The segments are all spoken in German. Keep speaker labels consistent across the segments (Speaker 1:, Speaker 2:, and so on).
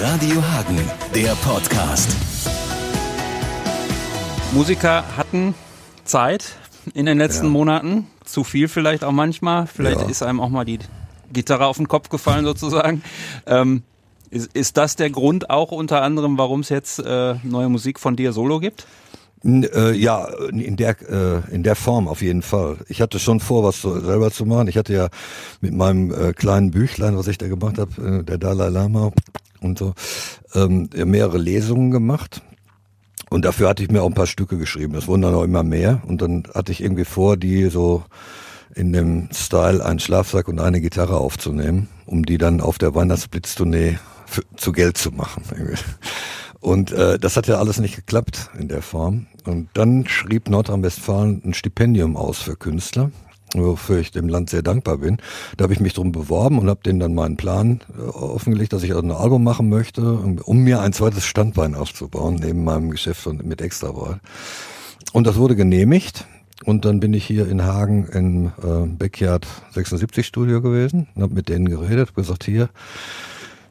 Speaker 1: Radio Hagen, der Podcast.
Speaker 2: Musiker hatten Zeit in den letzten
Speaker 3: Ja.
Speaker 2: Monaten. Zu viel vielleicht auch manchmal. Vielleicht
Speaker 3: Ja.
Speaker 2: ist einem auch mal die Gitarre auf den Kopf gefallen sozusagen. Ähm, ist, ist das der Grund auch unter anderem, warum es jetzt äh, neue Musik von dir solo gibt?
Speaker 3: Äh, ja, in der äh, in der Form auf jeden Fall. Ich hatte schon vor, was so selber zu machen. Ich hatte ja mit meinem äh, kleinen Büchlein, was ich da gemacht habe, äh, der Dalai Lama und so, ähm, mehrere Lesungen gemacht. Und dafür hatte ich mir auch ein paar Stücke geschrieben. Es wurden dann auch immer mehr. Und dann hatte ich irgendwie vor, die so in dem Style einen Schlafsack und eine Gitarre aufzunehmen, um die dann auf der Weihnachtsblitztournee zu Geld zu machen. Und äh, das hat ja alles nicht geklappt in der Form. Und dann schrieb Nordrhein-Westfalen ein Stipendium aus für Künstler, wofür ich dem Land sehr dankbar bin. Da habe ich mich drum beworben und habe denen dann meinen Plan äh, offengelegt, dass ich ein Album machen möchte, um, mir ein zweites Standbein aufzubauen, neben meinem Geschäft mit Extrawahl. Und das wurde genehmigt. Und dann bin ich hier in Hagen im äh, Backyard 76 Studio gewesen und habe mit denen geredet, gesagt, hier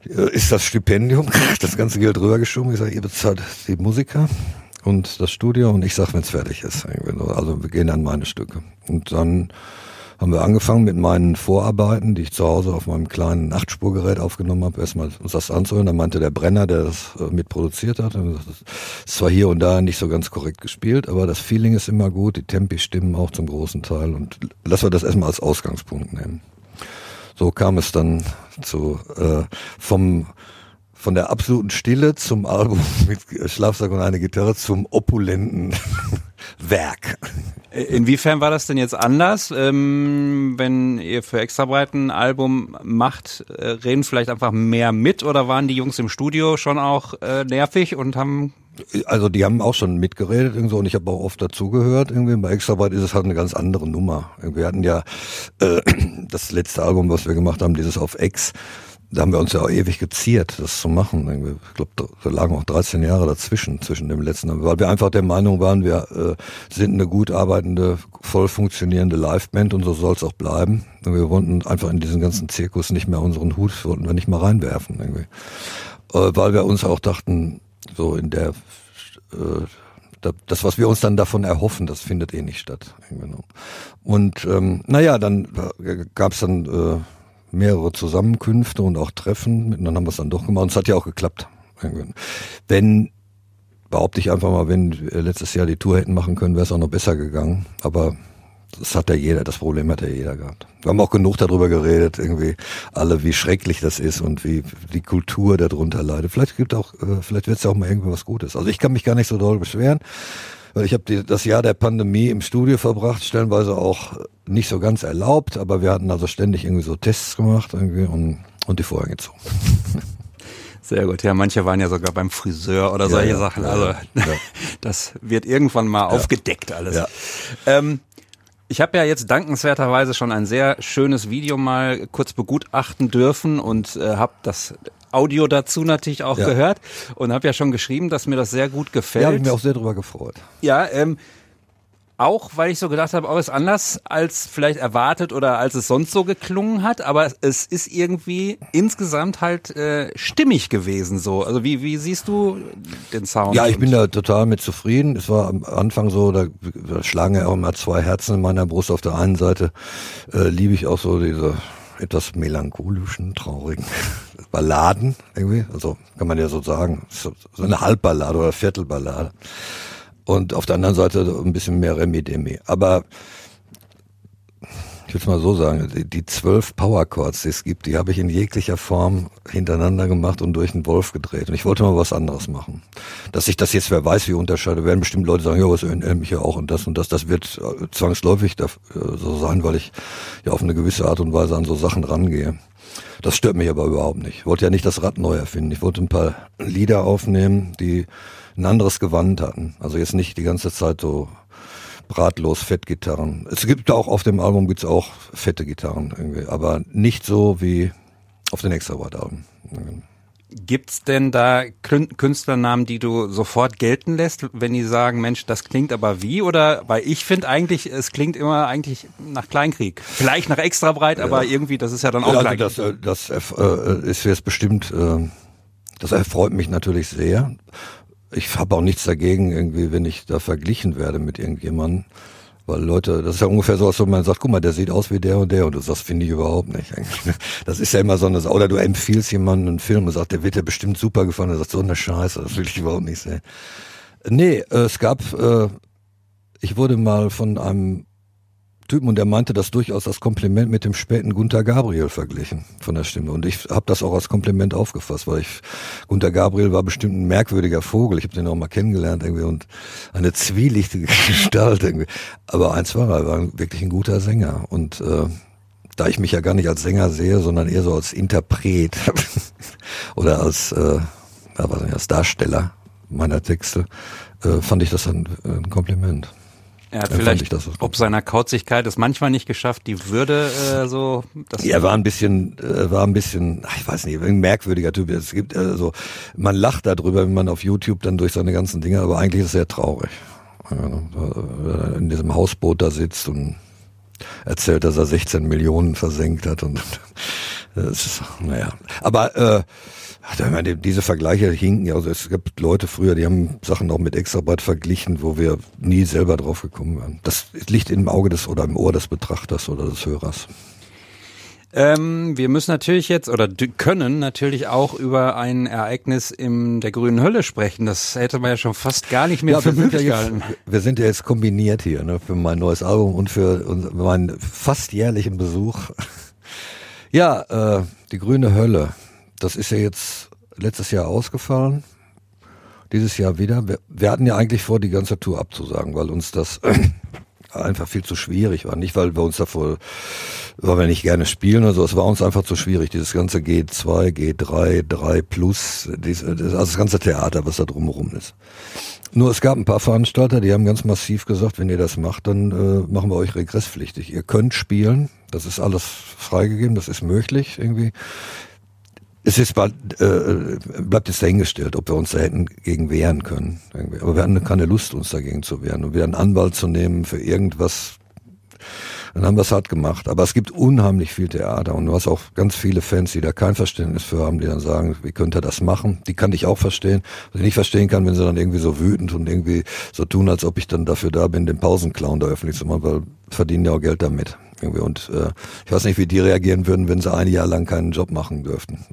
Speaker 3: ist das Stipendium, das ganze Geld rübergeschoben. Ich sage, ihr bezahlt die Musiker und das Studio und ich sag, wenn es fertig ist. Also wir gehen an meine Stücke. Und dann haben wir angefangen mit meinen Vorarbeiten, die ich zu Hause auf meinem kleinen Achtspurgerät aufgenommen habe, erstmal uns das anzuhören. Dann meinte der Brenner, der das äh, mitproduziert hat, das ist zwar hier und da nicht so ganz korrekt gespielt, aber das Feeling ist immer gut, die Tempi stimmen auch zum großen Teil und lass wir das erstmal als Ausgangspunkt nehmen. So kam es dann zu äh, vom von der absoluten Stille zum Album mit Schlafsack und eine Gitarre zum opulenten Werk.
Speaker 2: Äh, Inwiefern war das denn jetzt anders, ähm, wenn ihr für Extrabreit ein Album macht? Äh, reden vielleicht einfach mehr mit oder waren die Jungs im Studio schon auch äh, nervig und haben
Speaker 3: Also die haben auch schon mitgeredet irgendwie und ich habe auch oft dazugehört irgendwie. Bei Extrabreit ist es halt eine ganz andere Nummer. Wir hatten ja äh, das letzte Album, was wir gemacht haben, dieses auf Ex. Da haben wir uns ja auch ewig geziert, das zu machen. Irgendwie. Ich glaube, da lagen auch 13 Jahre dazwischen, zwischen dem letzten, weil wir einfach der Meinung waren, wir äh, sind eine gut arbeitende, voll funktionierende Liveband und so soll es auch bleiben. Und wir wollten einfach in diesen ganzen Zirkus nicht mehr unseren Hut, wollten wir nicht mal reinwerfen. Irgendwie. Äh, weil wir uns auch dachten, so in der äh, da- das, was wir uns dann davon erhoffen, das findet eh nicht statt. Und ähm, naja, dann äh, gab es dann äh, mehrere Zusammenkünfte und auch Treffen. Und dann haben wir es dann doch gemacht und es hat ja auch geklappt. Wenn, behaupte ich einfach mal, wenn wir letztes Jahr die Tour hätten machen können, wäre es auch noch besser gegangen. Aber das hat ja jeder, das Problem hat ja jeder gehabt. Wir haben auch genug darüber geredet, irgendwie alle, wie schrecklich das ist und wie die Kultur darunter leidet. Vielleicht gibt auch, äh, vielleicht wird es ja auch mal irgendwie was Gutes. Also ich kann mich gar nicht so doll beschweren, weil ich habe das Jahr der Pandemie im Studio verbracht, stellenweise auch nicht so ganz erlaubt, aber wir hatten also ständig irgendwie so Tests gemacht irgendwie und, und die Vorhänge zu.
Speaker 2: Sehr gut, ja, manche waren ja sogar beim Friseur oder
Speaker 3: Ja,
Speaker 2: solche
Speaker 3: ja,
Speaker 2: Sachen.
Speaker 3: ja,
Speaker 2: Also das wird irgendwann mal aufgedeckt alles.
Speaker 3: Ja.
Speaker 2: Ähm, ich habe ja jetzt dankenswerterweise schon ein sehr schönes Video mal kurz begutachten dürfen und äh, habe das Audio dazu natürlich auch
Speaker 3: Ja.
Speaker 2: gehört und habe ja schon geschrieben, dass mir das sehr gut gefällt.
Speaker 3: Ja, habe ich mir auch sehr drüber gefreut.
Speaker 2: Ja, ähm, auch weil ich so gedacht habe, auch ist anders als vielleicht erwartet oder als es sonst so geklungen hat, aber es ist irgendwie insgesamt halt äh, stimmig gewesen so. Also wie wie siehst du den Sound?
Speaker 3: Ja, ich bin da total mit zufrieden. Es war am Anfang so, da, da schlagen ja auch immer zwei Herzen in meiner Brust. Auf der einen Seite äh, liebe ich auch so diese etwas melancholischen, traurigen Balladen irgendwie. Also kann man ja so sagen. So eine Halbballade oder Viertelballade. Und auf der anderen Seite ein bisschen mehr Remi Demi. Aber ich will es mal so sagen, die, zwölf Powerchords, die es gibt, die habe ich in jeglicher Form hintereinander gemacht und durch den Wolf gedreht. Und ich wollte mal was anderes machen. Dass ich das jetzt, wer weiß, wie unterscheide, werden bestimmt Leute sagen, ja, was mich ja auch und das und das. Das wird äh, zwangsläufig äh, so sein, weil ich ja auf eine gewisse Art und Weise an so Sachen rangehe. Das stört mich aber überhaupt nicht. Ich wollte ja nicht das Rad neu erfinden. Ich wollte ein paar Lieder aufnehmen, die ein anderes Gewand hatten. Also jetzt nicht die ganze Zeit so bratlos Fettgitarren. Es gibt auch auf dem Album gibt's auch fette Gitarren irgendwie, aber nicht so wie auf den Extrawort-Alben.
Speaker 2: Gibt's denn da Kün- Künstlernamen, die du sofort gelten lässt, wenn die sagen, Mensch, das klingt aber wie? Oder weil ich finde eigentlich, es klingt immer eigentlich nach Kleinkrieg. Vielleicht nach extra breit, aber irgendwie, das ist ja dann auch
Speaker 3: Also
Speaker 2: Kleinkrieg.
Speaker 3: das, äh, das äh, ist jetzt bestimmt äh, Das erfreut mich natürlich sehr. Ich habe auch nichts dagegen, irgendwie, wenn ich da verglichen werde mit irgendjemandem. Weil Leute, das ist ja ungefähr so, als wenn man sagt, guck mal, der sieht aus wie der und der und das finde ich überhaupt nicht. Das ist ja immer so eine, oder du empfiehlst jemanden einen Film und sagst, der wird dir bestimmt super gefallen, er sagt, so eine Scheiße, das will ich überhaupt nicht sehen. Nee, äh, es gab, äh, ich wurde mal von einem Typen und der meinte das durchaus als Kompliment mit dem späten Gunther Gabriel verglichen von der Stimme. Und ich habe das auch als Kompliment aufgefasst, weil ich Gunther Gabriel war bestimmt ein merkwürdiger Vogel. Ich habe den auch mal kennengelernt irgendwie und eine zwielichtige Gestalt irgendwie. Aber eins war er, er war wirklich ein guter Sänger. Und äh, da ich mich ja gar nicht als Sänger sehe, sondern eher so als Interpret oder als, äh, was nicht, als Darsteller meiner Texte, äh, fand ich das ein, ein Kompliment.
Speaker 2: Er hat vielleicht ob seiner Kauzigkeit es manchmal nicht geschafft, die Würde äh, so.
Speaker 3: Das er war ein bisschen, äh, war ein bisschen, ich weiß nicht, ein merkwürdiger Typ. Es gibt also, man lacht darüber, wenn man auf YouTube dann durch seine ganzen Dinge, aber eigentlich ist es sehr traurig. Ja, in diesem Hausboot da sitzt und erzählt, dass er 16 Millionen versenkt hat und das ist, naja. Aber äh, ich meine, diese Vergleiche hinken ja. Also es gibt Leute früher, die haben Sachen auch mit Extrabreit verglichen, wo wir nie selber drauf gekommen wären. Das liegt im Auge des oder im Ohr des Betrachters oder des Hörers.
Speaker 2: Ähm, wir müssen natürlich jetzt oder können natürlich auch über ein Ereignis in der grünen Hölle sprechen. Das hätte man ja schon fast gar nicht mehr ja, für möglich
Speaker 3: ja gehalten. Wir sind ja jetzt kombiniert hier ne, für mein neues Album und für meinen fast jährlichen Besuch. Ja, äh, die grüne Hölle. Das ist ja jetzt letztes Jahr ausgefallen. Dieses Jahr wieder. Wir, wir hatten ja eigentlich vor, die ganze Tour abzusagen, weil uns das einfach viel zu schwierig war. Nicht, weil wir uns davor, weil wir nicht gerne spielen oder so. Es war uns einfach zu schwierig. Dieses ganze G2, G3, 3 Plus, dies, also das ganze Theater, was da drumherum ist. Nur es gab ein paar Veranstalter, die haben ganz massiv gesagt, wenn ihr das macht, dann äh, machen wir euch regresspflichtig. Ihr könnt spielen, das ist alles freigegeben, das ist möglich irgendwie es ist bald, äh, bleibt jetzt dahingestellt, ob wir uns da hätten gegen wehren können. Irgendwie. Aber wir hatten keine Lust, uns dagegen zu wehren. Und wir einen Anwalt zu nehmen für irgendwas, dann haben wir es hart gemacht. Aber es gibt unheimlich viel Theater und du hast auch ganz viele Fans, die da kein Verständnis für haben, die dann sagen, wie könnte er das machen? Die kann ich auch verstehen. Was ich nicht verstehen kann, wenn sie dann irgendwie so wütend und irgendwie so tun, als ob ich dann dafür da bin, den Pausenclown da öffentlich zu machen, weil verdienen ja auch Geld damit. Irgendwie. Und äh, ich weiß nicht, wie die reagieren würden, wenn sie ein Jahr lang keinen Job machen dürften.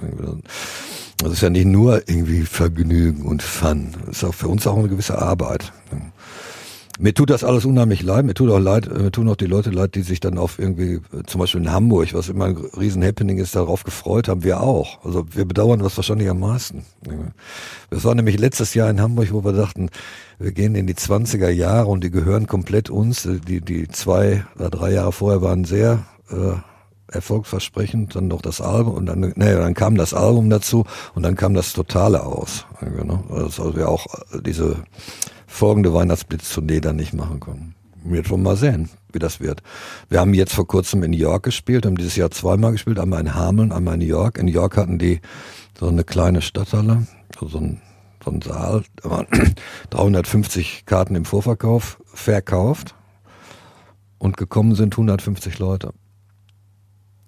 Speaker 3: Das ist ja nicht nur irgendwie Vergnügen und Fun. Das ist auch für uns auch eine gewisse Arbeit. Mir tut das alles unheimlich leid. Mir tut auch leid, mir tun auch die Leute leid, die sich dann auf irgendwie, zum Beispiel in Hamburg, was immer ein riesen Happening ist, darauf gefreut haben. Wir auch. Also wir bedauern das wahrscheinlich am meisten. Das war nämlich letztes Jahr in Hamburg, wo wir dachten, wir gehen in die 20er Jahre und die gehören komplett uns. Die, die zwei oder drei Jahre vorher waren sehr äh, erfolgsversprechend, dann noch das Album und dann, naja, dann kam das Album dazu und dann kam das Totale aus. Genau. Also wir auch diese folgende Weihnachtsblitz-Tournee dann nicht machen können. Wird schon mal sehen, wie das wird. Wir haben jetzt vor kurzem in New York gespielt, haben dieses Jahr zweimal gespielt, einmal in Hameln, einmal in New York. In New York hatten die so eine kleine Stadthalle, so ein so ein Saal, da waren 350 Karten im Vorverkauf verkauft und gekommen sind 150 Leute.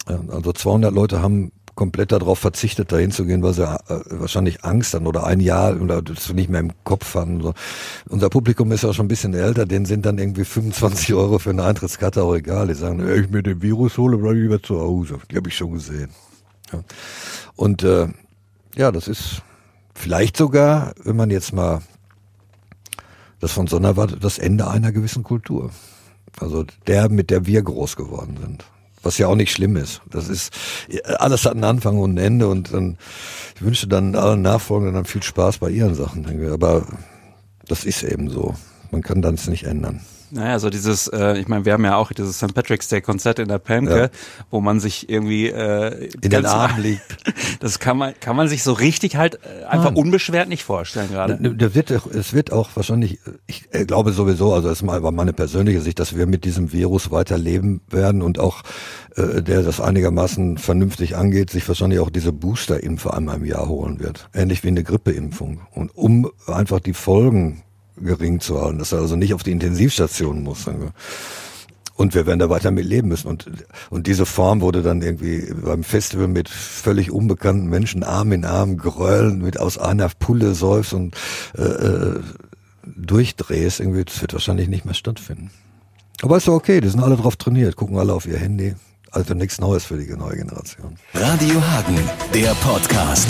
Speaker 3: Also 200 Leute haben komplett darauf verzichtet, dahin zu gehen, weil sie äh, wahrscheinlich Angst hatten oder ein Jahr oder das nicht mehr im Kopf hatten. So. Unser Publikum ist ja schon ein bisschen älter, denen sind dann irgendwie 25 Euro für eine Eintrittskarte auch egal. Die sagen, ey, ich mir den Virus hole, bleib lieber zu Hause. Die habe ich schon gesehen. Ja. Und äh, ja, das ist Vielleicht sogar, wenn man jetzt mal das von Sonderwart, das Ende einer gewissen Kultur. Also der, mit der wir groß geworden sind. Was ja auch nicht schlimm ist. Das ist, alles hat einen Anfang und ein Ende und dann, ich wünsche dann allen Nachfolgenden dann viel Spaß bei ihren Sachen. Aber das ist eben so. Man kann das nicht ändern.
Speaker 2: Naja, so dieses, äh, ich meine, wir haben ja auch dieses St. Patrick's Day Konzert in der Pamke, ja. wo man sich irgendwie äh,
Speaker 3: in den Arm liegt.
Speaker 2: Das kann man, kann man sich so richtig halt äh, einfach Nein. unbeschwert nicht vorstellen gerade.
Speaker 3: Das wird, es wird auch wahrscheinlich, ich äh, glaube sowieso, also das ist mal meine persönliche Sicht, dass wir mit diesem Virus weiter leben werden und auch äh, der das einigermaßen vernünftig angeht, sich wahrscheinlich auch diese Booster-Impfe einmal im Jahr holen wird. Ähnlich wie eine Grippeimpfung. Und um einfach die Folgen gering zu halten, dass er also nicht auf die Intensivstation muss. und wir werden da weiter mit leben müssen. Und, und diese Form wurde dann irgendwie beim Festival mit völlig unbekannten Menschen Arm in Arm grölen, mit aus einer Pulle seufst und äh, äh, durchdrehst. Irgendwie, das wird wahrscheinlich nicht mehr stattfinden. Aber ist doch okay, die sind alle drauf trainiert, gucken alle auf ihr Handy. Also nichts Neues für die neue Generation.
Speaker 1: Radio Hagen, der Podcast.